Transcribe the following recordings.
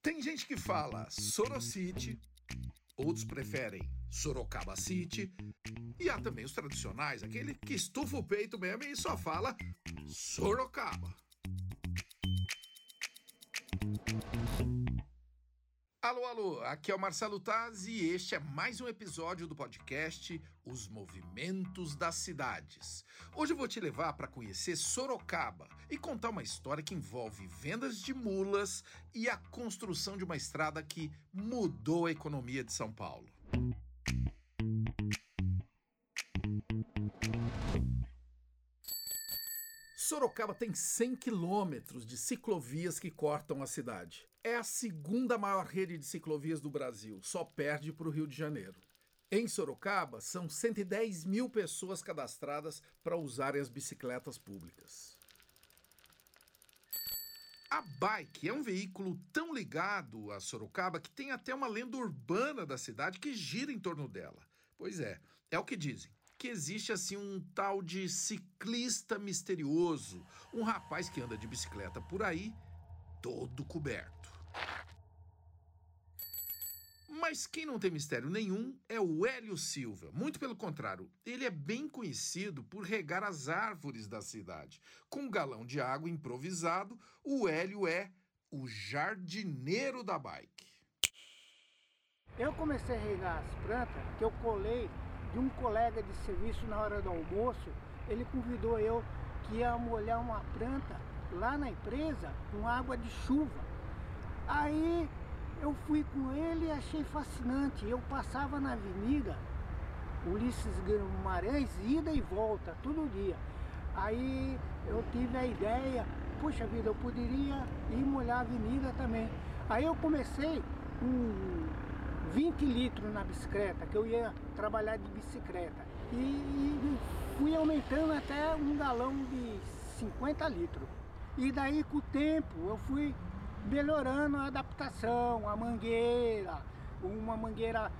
Tem gente que fala Sorocity, outros preferem Sorocaba City, e há também os tradicionais, aquele que estufa o peito mesmo e só fala Sorocaba. Alô, alô, aqui é o Marcelo Taz e este é mais um episódio do podcast Os Movimentos das Cidades. Hoje eu vou te levar para conhecer Sorocaba e contar uma história que envolve vendas de mulas e a construção de uma estrada que mudou a economia de São Paulo. Sorocaba tem 100 quilômetros de ciclovias que cortam a cidade. É a segunda maior rede de ciclovias do Brasil, só perde para o Rio de Janeiro. Em Sorocaba, são 110 mil pessoas cadastradas para usarem as bicicletas públicas. A bike é um veículo tão ligado a Sorocaba que tem até uma lenda urbana da cidade que gira em torno dela. Pois é, é o que dizem que existe assim um tal de ciclista misterioso, um rapaz que anda de bicicleta por aí, todo coberto. Mas quem não tem mistério nenhum é o Hélio Silva. Muito pelo contrário, ele é bem conhecido por regar as árvores da cidade. Com um galão de água improvisado, o Hélio é o jardineiro da bike. Eu comecei a regar as plantas que eu colei de um colega de serviço na hora do almoço, ele convidou eu que ia molhar uma planta lá na empresa com água de chuva. Aí eu fui com ele e achei fascinante. Eu passava na avenida Ulisses Guimarães, ida e volta, todo dia. Aí eu tive a ideia, puxa vida, eu poderia ir molhar a avenida também. Aí eu comecei com 20 litros na bicicleta, que eu ia trabalhar de bicicleta. E, e fui aumentando até um galão de 50 litros. E daí com o tempo eu fui melhorando a adaptação, a mangueira, uma mangueira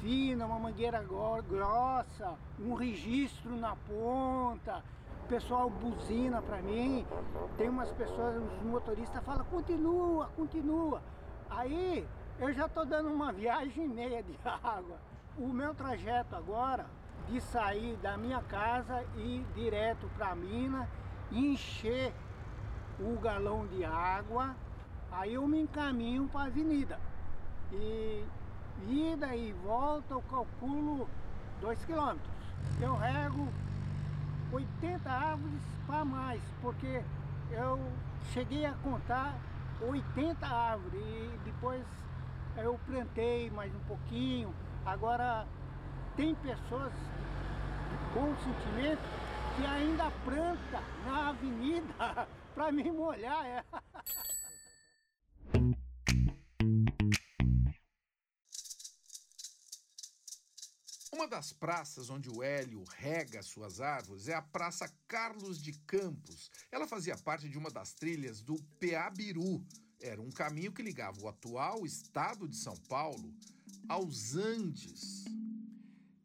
fina, uma mangueira grossa, um registro na ponta. O pessoal buzina para mim, tem umas pessoas, os motoristas falam, continua, continua. Aí eu já estou dando uma viagem e meia de água. O meu trajeto agora de sair da minha casa e ir direto para a mina, encher o galão de água, aí eu me encaminho para a avenida. E ida e volta eu calculo 2 quilômetros. Eu rego 80 árvores para mais, porque eu cheguei a contar 80 árvores e depois eu plantei mais um pouquinho. Agora tem pessoas de bom sentimento que ainda planta na avenida para me molhar. É. Uma das praças onde o Hélio rega suas árvores é a Praça Carlos de Campos. Ela fazia parte de uma das trilhas do Peabiru, era um caminho que ligava o atual estado de São Paulo aos Andes.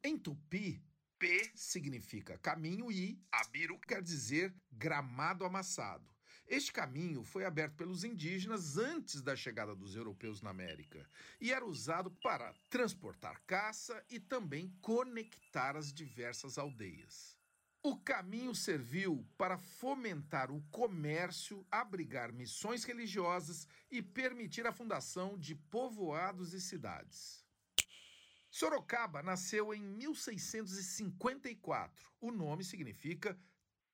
Em tupi, P significa caminho e Abiru quer dizer gramado amassado. Este caminho foi aberto pelos indígenas antes da chegada dos europeus na América e era usado para transportar caça e também conectar as diversas aldeias. O caminho serviu para fomentar o comércio, abrigar missões religiosas e permitir a fundação de povoados e cidades. Sorocaba nasceu em 1654. O nome significa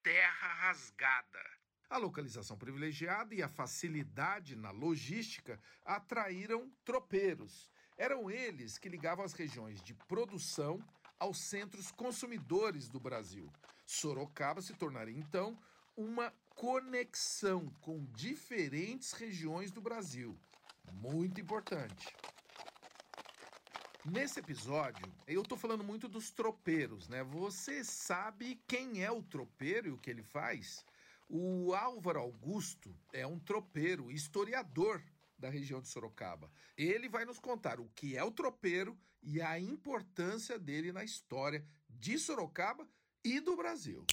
terra rasgada. A localização privilegiada e a facilidade na logística atraíram tropeiros. Eram eles que ligavam as regiões de produção aos centros consumidores do Brasil. Sorocaba se tornaria então uma conexão com diferentes regiões do Brasil. Muito importante. Nesse episódio, eu estou falando muito dos tropeiros, né? Você sabe quem é o tropeiro e o que ele faz? O Álvaro Augusto é um tropeiro, historiador da região de Sorocaba. Ele vai nos contar o que é o tropeiro e a importância dele na história de Sorocaba e do Brasil.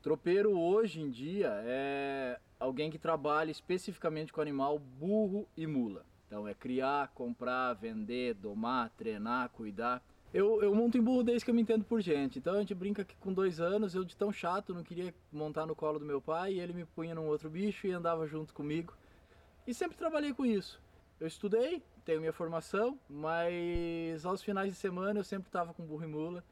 Tropeiro hoje em dia é alguém que trabalha especificamente com animal burro e mula. Então é criar, comprar, vender, domar, treinar, cuidar. Eu, eu monto em burro desde que eu me entendo por gente. Então a gente brinca que com dois anos eu de tão chato não queria montar no colo do meu pai e ele me punha num outro bicho e andava junto comigo. E sempre trabalhei com isso. Eu estudei, tenho minha formação, mas aos finais de semana eu sempre estava com burro e mula.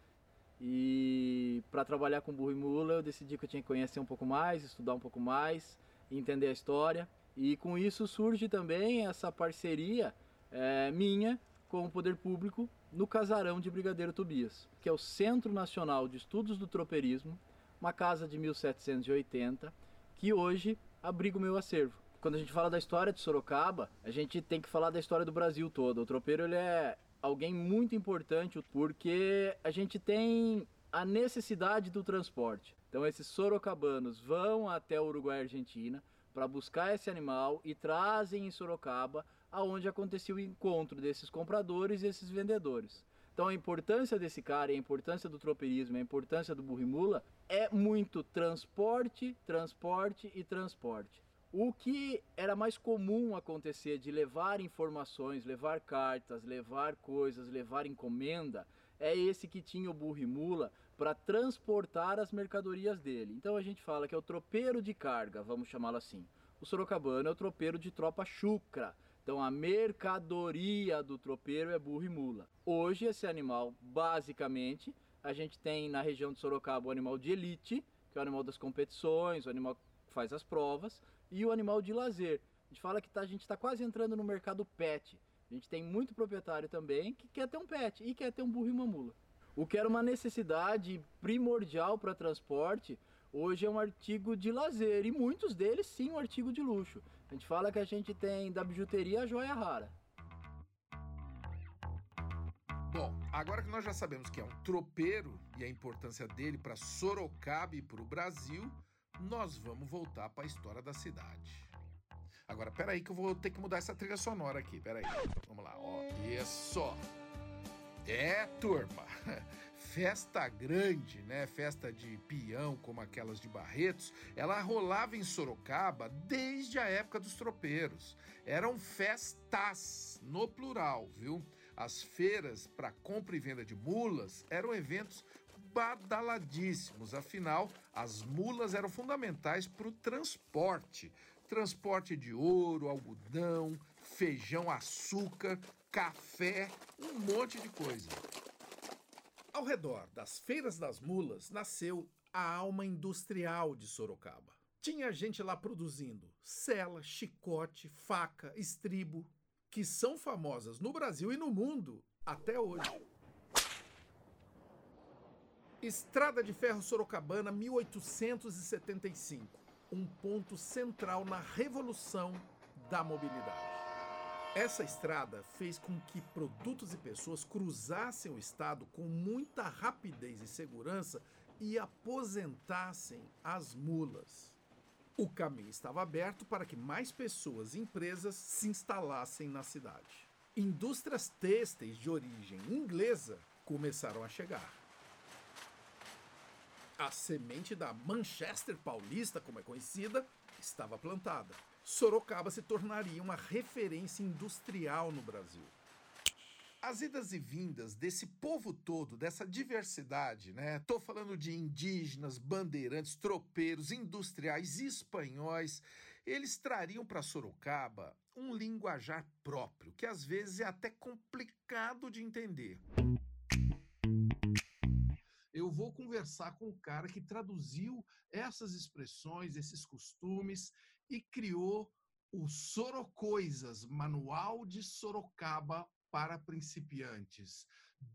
E para trabalhar com burro e mula eu decidi que eu tinha que conhecer um pouco mais, estudar um pouco mais, entender a história. E com isso surge também essa parceria é, minha com o poder público no casarão de Brigadeiro Tobias, que é o Centro Nacional de Estudos do Tropeirismo, uma casa de 1780, que hoje abriga o meu acervo. Quando a gente fala da história de Sorocaba, a gente tem que falar da história do Brasil todo. O tropeiro ele é alguém muito importante porque a gente tem a necessidade do transporte. Então esses sorocabanos vão até o Uruguai e Argentina para buscar esse animal e trazem em Sorocaba aonde acontecia o encontro desses compradores e esses vendedores. Então a importância desse cara, a importância do tropeirismo, a importância do burrimula é muito transporte, transporte e transporte. O que era mais comum acontecer de levar informações, levar cartas, levar coisas, levar encomenda, é esse que tinha o burrimula para transportar as mercadorias dele. Então a gente fala que é o tropeiro de carga, vamos chamá-lo assim. O sorocabano é o tropeiro de tropa chucra, então a mercadoria do tropeiro é burro e mula. Hoje esse animal, basicamente, a gente tem na região de Sorocaba o animal de elite, que é o animal das competições, o animal que faz as provas, e o animal de lazer. A gente fala que tá, a gente está quase entrando no mercado pet. A gente tem muito proprietário também que quer ter um pet e quer ter um burro e uma mula. O que era uma necessidade primordial para transporte, hoje é um artigo de lazer e muitos deles sim um artigo de luxo. A gente fala que a gente tem da bijuteria a joia rara. Bom, agora que nós já sabemos que é um tropeiro e a importância dele para Sorocaba e para o Brasil, nós vamos voltar para a história da cidade. Agora, peraí que eu vou ter que mudar essa trilha sonora aqui, peraí. Vamos lá, ó, isso. É, turma, festa grande, né? Festa de peão, como aquelas de Barretos, ela rolava em Sorocaba desde a época dos tropeiros. Eram festas, no plural, viu? As feiras para compra e venda de mulas eram eventos badaladíssimos, afinal, as mulas eram fundamentais para o transporte. Transporte de ouro, algodão, feijão, açúcar, café, um monte de coisa. Ao redor das feiras das mulas nasceu a alma industrial de Sorocaba. Tinha gente lá produzindo sela, chicote, faca, estribo, que são famosas no Brasil e no mundo até hoje. Estrada de Ferro Sorocabana, 1875. Um ponto central na revolução da mobilidade. Essa estrada fez com que produtos e pessoas cruzassem o estado com muita rapidez e segurança e aposentassem as mulas. O caminho estava aberto para que mais pessoas e empresas se instalassem na cidade. Indústrias têxteis de origem inglesa começaram a chegar. A semente da Manchester Paulista, como é conhecida, estava plantada. Sorocaba se tornaria uma referência industrial no Brasil. As idas e vindas desse povo todo, dessa diversidade, né? Tô falando de indígenas, bandeirantes, tropeiros, industriais, espanhóis. Eles trariam para Sorocaba um linguajar próprio, que às vezes é até complicado de entender eu vou conversar com o cara que traduziu essas expressões, esses costumes e criou o Sorocoisas, Manual de Sorocaba para Principiantes.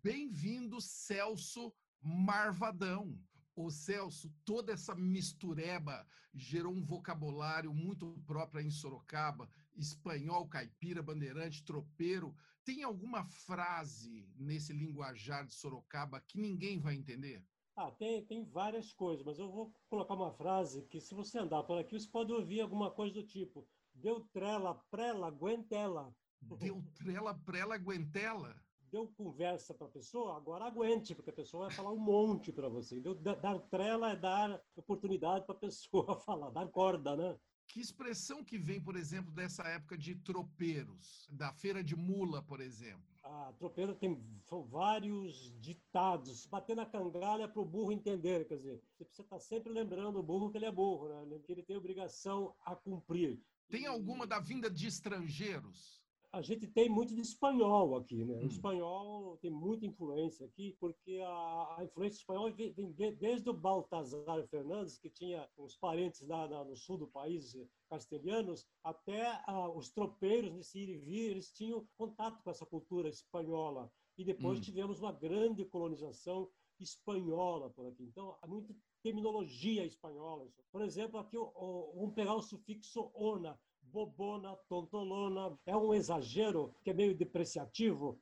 Bem-vindo, Celso Marvadão. Ô Celso, toda essa mistureba gerou um vocabulário muito próprio em Sorocaba, espanhol, caipira, bandeirante, tropeiro. Tem alguma frase nesse linguajar de Sorocaba que ninguém vai entender? Ah, tem, tem várias coisas, mas eu vou colocar uma frase que, se você andar por aqui, você pode ouvir alguma coisa do tipo: Deu trela, prela, guentela. Deu trela, prela, guentela? deu conversa para a pessoa, agora aguente, porque a pessoa vai falar um monte para você. Deu, dar trela é dar oportunidade para a pessoa falar, dar corda, né? Que expressão que vem, por exemplo, dessa época de tropeiros, da feira de mula, por exemplo? A tropeira tem vários ditados. Bater na cangalha para o burro entender, quer dizer, você precisa estar tá sempre lembrando o burro que ele é burro, né? que ele tem obrigação a cumprir. Tem alguma da vinda de estrangeiros? A gente tem muito de espanhol aqui, né? O hum. espanhol tem muita influência aqui, porque a, a influência espanhola vem, vem, desde o Baltazar Fernandes, que tinha os parentes lá, lá no sul do país, castelhanos, até ah, os tropeiros nesse ir e vir, eles tinham contato com essa cultura espanhola. E depois hum. tivemos uma grande colonização espanhola por aqui. Então, há muita terminologia espanhola. Por exemplo, aqui vamos pegar o sufixo ona, bobona, tontolona. É um exagero que é meio depreciativo,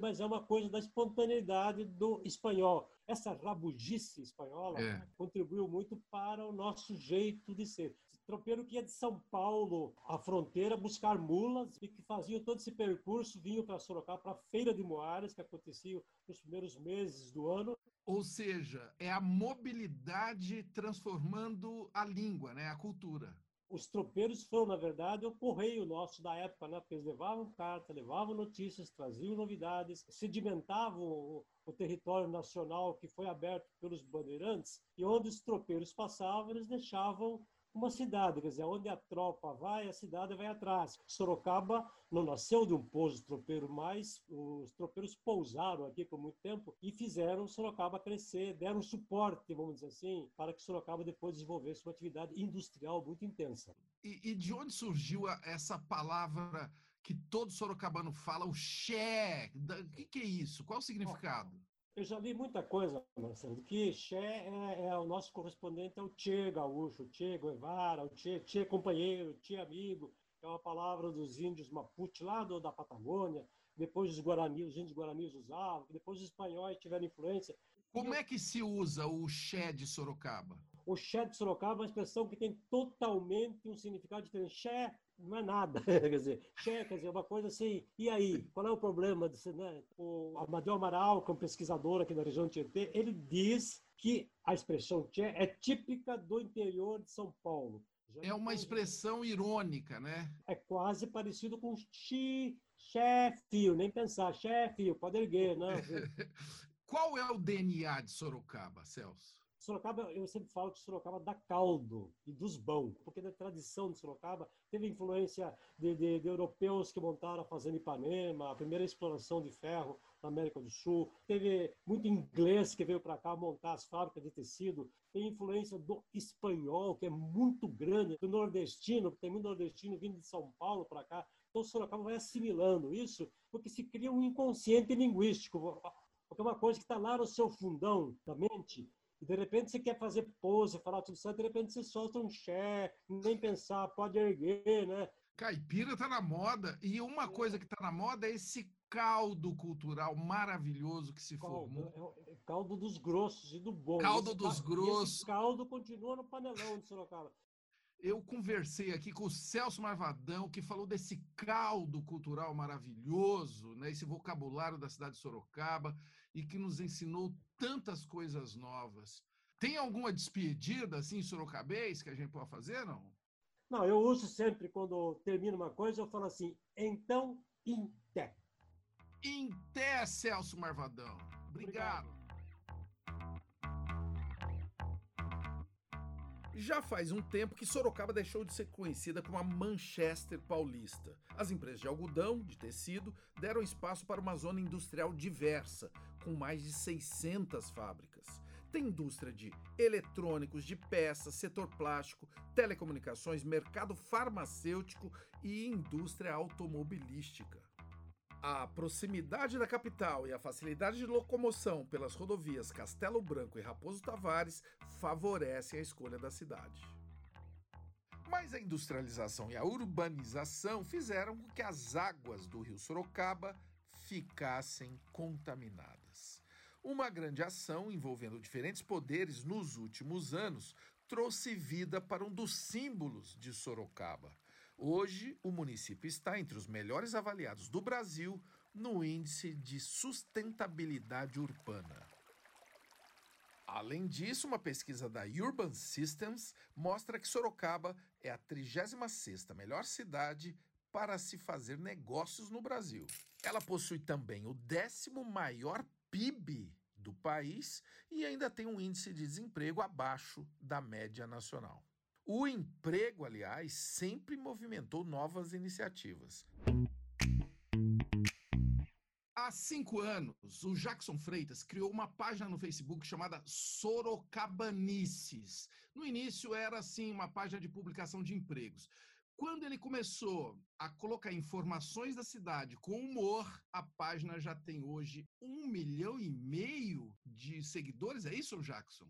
mas é uma coisa da espontaneidade do espanhol. Essa rabugice espanhola é. contribuiu muito para o nosso jeito de ser. Tropeiro que ia de São Paulo à fronteira buscar mulas e que faziam todo esse percurso, vinham para Sorocaba, para a Feira de Moares, que acontecia nos primeiros meses do ano. Ou seja, é a mobilidade transformando a língua, né, a cultura os tropeiros foram, na verdade, o correio nosso da época, né? Porque eles levavam carta, levavam notícias, traziam novidades, sedimentavam o, o, território nacional que foi aberto pelos bandeirantes, e onde os tropeiros passavam, eles deixavam uma cidade, quer dizer, onde a tropa vai, a cidade vai atrás. Sorocaba não nasceu de um pouso tropeiro, mas os tropeiros pousaram aqui por muito tempo e fizeram Sorocaba crescer, deram suporte, vamos dizer assim, para que Sorocaba depois desenvolvesse uma atividade industrial muito intensa. E, e de onde surgiu a, essa palavra que todo sorocabano fala, o xé? O que, que, é isso? Qual o significado? Eu já li muita coisa, Marcelo, que Che é, é, o nosso correspondente ao Che gaúcho, o Che Guevara, o Che, che companheiro, Che amigo, é uma palavra dos índios Mapuche lá do, da Patagônia, depois os Guarani, os índios Guaranis usavam, depois os espanhóis tiveram influência. Como é que se usa o Che de Sorocaba? O Che de Sorocaba é uma expressão que tem totalmente um significado diferente. Che não é nada. quer dizer, che, quer dizer, uma coisa assim, e aí? Qual é o problema? Desse, né? O Amadeu Amaral, que é um pesquisador aqui na região de Tietê, ele diz que a expressão che é típica do interior de São Paulo. Já é uma expressão irônica, né? É quase parecido com chi, chefe, nem pensar, chefe, pode erguer, não. Qual é o DNA de Sorocaba, Celso? Sorocaba, eu sempre falo que Sorocaba dá caldo e dos bons, porque na tradição de Sorocaba teve influência de, de, de, europeus que montaram a Fazenda Ipanema, a primeira exploração de ferro na América do Sul, teve muito inglês que veio para cá montar as fábricas de tecido, tem influência do espanhol, que é muito grande, do nordestino, tem muito nordestino vindo de São Paulo para cá. Então Sorocaba vai assimilando isso, porque se cria um inconsciente linguístico, porque é uma coisa que está lá no seu fundão da mente, e de repente você quer fazer pose, falar tudo certo, de repente você solta um xé, nem pensar, pode erguer, né? Caipira tá na moda. E uma é. coisa que tá na moda é esse caldo cultural maravilhoso que se caldo, formou. É, é, caldo dos grossos e do bom. Caldo esse, dos grossos. Caldo continua no panelão de Sorocaba. Eu conversei aqui com o Celso Marvadão, que falou desse caldo cultural maravilhoso, né, esse vocabulário da cidade de Sorocaba, e que nos ensinou tantas coisas novas. Tem alguma despedida assim sorocabês que a gente pode fazer, não? Não, eu uso sempre quando termino uma coisa, eu falo assim, então, em té. Em té, Celso Marvadão. Obrigado. Obrigado. Já faz um tempo que Sorocaba deixou de ser conhecida como a Manchester Paulista. As empresas de algodão, de tecido, deram espaço para uma zona industrial diversa, com mais de 600 fábricas. Tem indústria de eletrônicos, de peças, setor plástico, telecomunicações, mercado farmacêutico e indústria automobilística. A proximidade da capital e a facilidade de locomoção pelas rodovias Castelo Branco e Raposo Tavares favorecem a escolha da cidade. Mas a industrialização e a urbanização fizeram com que as águas do rio Sorocaba ficassem contaminadas. Uma grande ação envolvendo diferentes poderes nos últimos anos trouxe vida para um dos símbolos de Sorocaba. Hoje, o município está entre os melhores avaliados do Brasil no Índice de Sustentabilidade Urbana. Além disso, uma pesquisa da Urban Systems mostra que Sorocaba é a 36ª melhor cidade para se fazer negócios no Brasil. Ela possui também o décimo maior PIB do país e ainda tem um índice de desemprego abaixo da média nacional. O emprego, aliás, sempre movimentou novas iniciativas. Há cinco anos, o Jackson Freitas criou uma página no Facebook chamada Sorocabanices. No início era assim uma página de publicação de empregos. Quando ele começou a colocar informações da cidade com humor, a página já tem hoje um milhão e meio de seguidores. É isso, Jackson?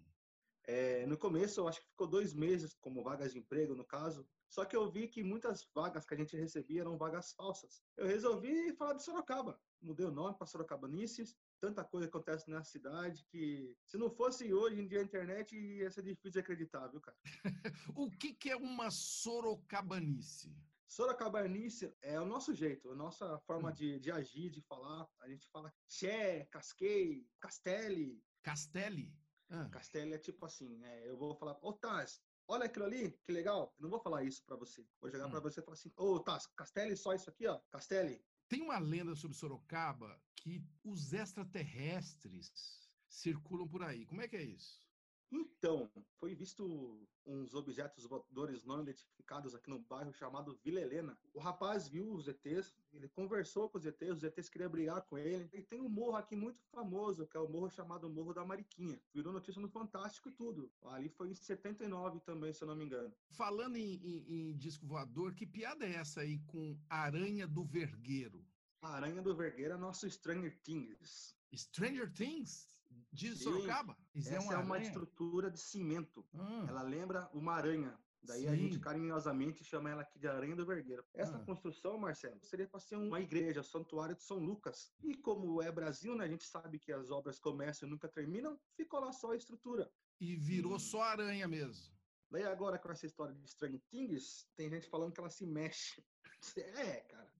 É, no começo, eu acho que ficou dois meses como vagas de emprego, no caso. Só que eu vi que muitas vagas que a gente recebia eram vagas falsas. Eu resolvi falar de Sorocaba. Mudei o nome para Sorocabanices. Tanta coisa acontece na cidade que, se não fosse hoje em dia a internet, ia ser difícil de acreditar, viu, cara? o que, que é uma Sorocabanice? Sorocabanice é o nosso jeito, a nossa forma hum. de, de agir, de falar. A gente fala Xé, Casquei, Castelli. Castelli? Ah. Castelli é tipo assim, é, eu vou falar, ô Taz, olha aquilo ali, que legal. Eu não vou falar isso para você. Vou jogar hum. para você e falar assim, ô Taz, Castelli, só isso aqui, ó. Castelli, tem uma lenda sobre Sorocaba que os extraterrestres circulam por aí. Como é que é isso? Então, foi visto uns objetos voadores não identificados aqui no bairro chamado Vila Helena. O rapaz viu os ETs, ele conversou com os ETs, os ETs queriam brigar com ele. E tem um morro aqui muito famoso, que é o morro chamado Morro da Mariquinha. Virou notícia no Fantástico e tudo. Ali foi em 79 também, se eu não me engano. Falando em, em, em disco voador, que piada é essa aí com Aranha do Vergueiro? A Aranha do Vergueiro é nosso Stranger Things. Stranger Things? De Sorocaba? Isso é essa é uma, é uma estrutura de cimento. Hum. Ela lembra uma aranha. Daí Sim. a gente carinhosamente chama ela aqui de Aranha do Vergueiro. Essa ah. construção, Marcelo, seria para ser uma igreja, santuário de São Lucas. E como é Brasil, né, a gente sabe que as obras começam e nunca terminam, ficou lá só a estrutura. E virou hum. só aranha mesmo. Daí agora com essa história de Stranger Things, tem gente falando que ela se mexe. É, cara.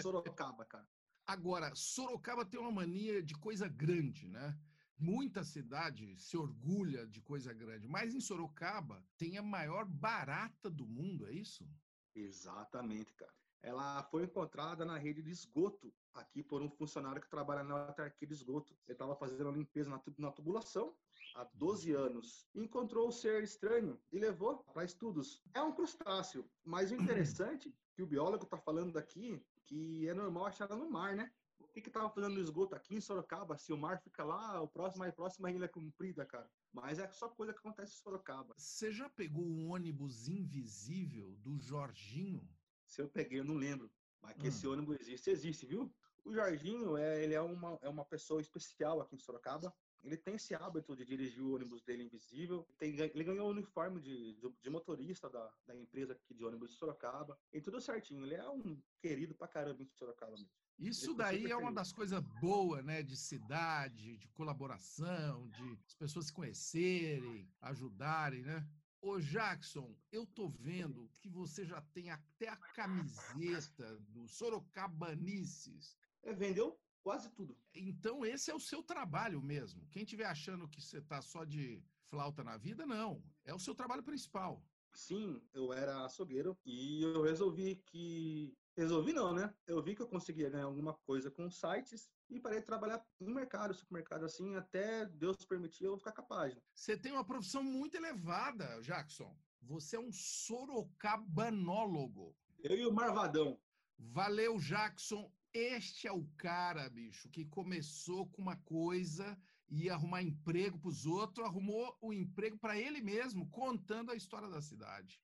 Sorocaba, cara. Agora, Sorocaba tem uma mania de coisa grande, né? Muita cidade se orgulha de coisa grande, mas em Sorocaba tem a maior barata do mundo, é isso? Exatamente, cara. Ela foi encontrada na rede de esgoto aqui por um funcionário que trabalha na autarquia de esgoto. Ele estava fazendo a limpeza na, na tubulação há 12 anos. Encontrou o ser estranho e levou para estudos. É um crustáceo, mas o interessante que o biólogo está falando aqui que é normal achar ela no mar, né? que que tava fazendo no esgoto aqui em Sorocaba? Se o mar fica lá, o próximo mais próximo a ilha é comprida, cara. Mas é só coisa que acontece em Sorocaba. Você já pegou um ônibus invisível do Jorginho? Se eu peguei, eu não lembro. Mas que hum. esse ônibus existe, existe, viu? O Jorginho, é, ele é uma, é uma pessoa especial aqui em Sorocaba. Ele tem esse hábito de dirigir o ônibus dele invisível. Tem, ele ganhou o uniforme de, de, de, motorista da, da empresa aqui de ônibus de Sorocaba. E tudo certinho. Ele é um querido pra caramba em Sorocaba mesmo. Isso daí é uma das coisas boas, né? De cidade, de colaboração, de as pessoas se conhecerem, ajudarem, né? Ô Jackson, eu tô vendo que você já tem até a camiseta do Sorocabanices. É, vendeu quase tudo. Então esse é o seu trabalho mesmo. Quem estiver achando que você tá só de flauta na vida, não. É o seu trabalho principal. Sim, eu era açougueiro e eu resolvi que Resolvi não, né? Eu vi que eu conseguia ganhar alguma coisa com sites e parei de trabalhar no mercado, supermercado assim, até Deus permitir eu ficar capaz. Né? Você tem uma profissão muito elevada, Jackson. Você é um sorocabanólogo. Eu e o Marvadão. Valeu, Jackson. Este é o cara, bicho, que começou com uma coisa e ia arrumar emprego para os outros, arrumou o emprego para ele mesmo, contando a história da cidade.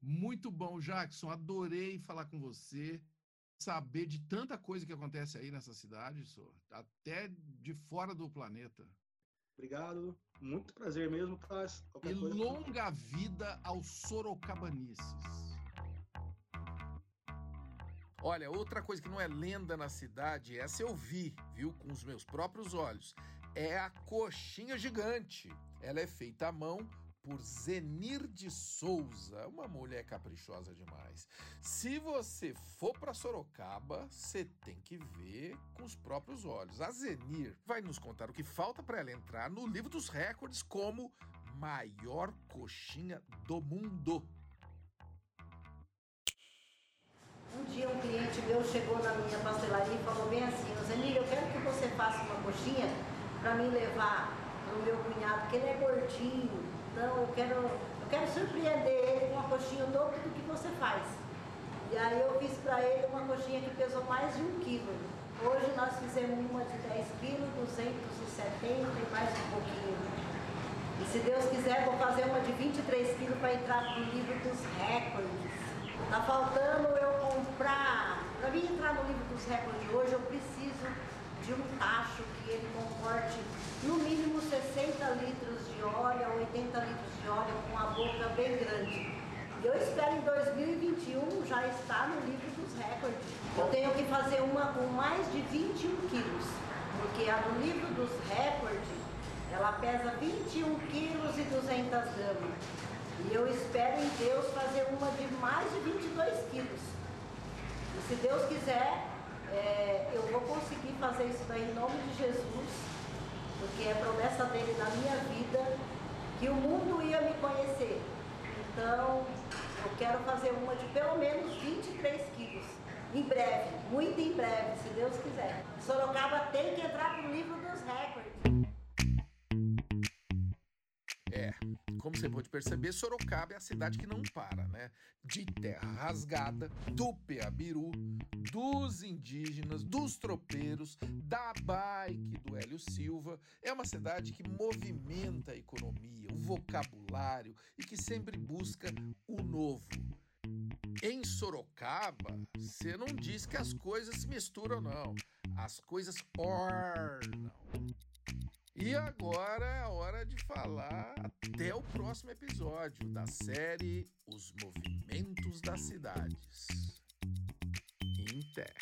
Muito bom, Jackson. Adorei falar com você, saber de tanta coisa que acontece aí nessa cidade, senhor, até de fora do planeta. Obrigado. Muito prazer mesmo, Taz. E coisa... longa vida aos sorocabanices. Olha, outra coisa que não é lenda na cidade, essa eu vi, viu, com os meus próprios olhos, é a coxinha gigante. Ela é feita à mão por Zenir de Souza, uma mulher caprichosa demais. Se você for para Sorocaba, você tem que ver com os próprios olhos. A Zenir vai nos contar o que falta para ela entrar no livro dos recordes como maior coxinha do mundo. Um dia um cliente meu chegou na minha pastelaria e falou bem assim, Zenir, eu quero que você faça uma coxinha para me levar pro meu cunhado, porque ele é gordinho, então eu quero, eu quero surpreender ele com uma coxinha o dobro do que você faz. E aí eu fiz para ele uma coxinha que pesou mais de um quilo. Hoje nós fizemos uma de 10 quilos, 270 e mais um pouquinho. E se Deus quiser, vou fazer uma de 23 quilos para entrar no livro dos recordes. Tá faltando eu comprar. Para mim entrar no livro dos recordes hoje, eu preciso de um tacho que ele comporte no mínimo 60 litros de óleo a 80 litros de óleo com a boca bem grande. Eu espero em 2021 já estar no livro dos recordes. Eu tenho que fazer uma com mais de 21 quilos, porque a do livro dos recordes ela pesa 21 quilos e 200 gramas. E eu espero em Deus fazer uma de mais de 22 quilos. E se Deus quiser, é, eu vou conseguir fazer isso daí em nome de Jesus, porque é promessa dele na minha vida que o mundo ia me conhecer. Então, eu quero fazer uma de pelo menos 23 quilos. Em breve, muito em breve, se Deus quiser. Sorocaba tem que entrar pro livro dos recordes. É, como você pode perceber, Sorocaba é a cidade que não para, né? De terra rasgada, do Peabiru, dos indígenas, dos tropeiros, da bike do Hélio Silva. É uma cidade que movimenta a economia, o vocabulário e que sempre busca o novo. Em Sorocaba, você não diz que as coisas se misturam, não. As coisas ornam. E agora é a hora de falar até o próximo episódio da série Os Movimentos das Cidades. Terra.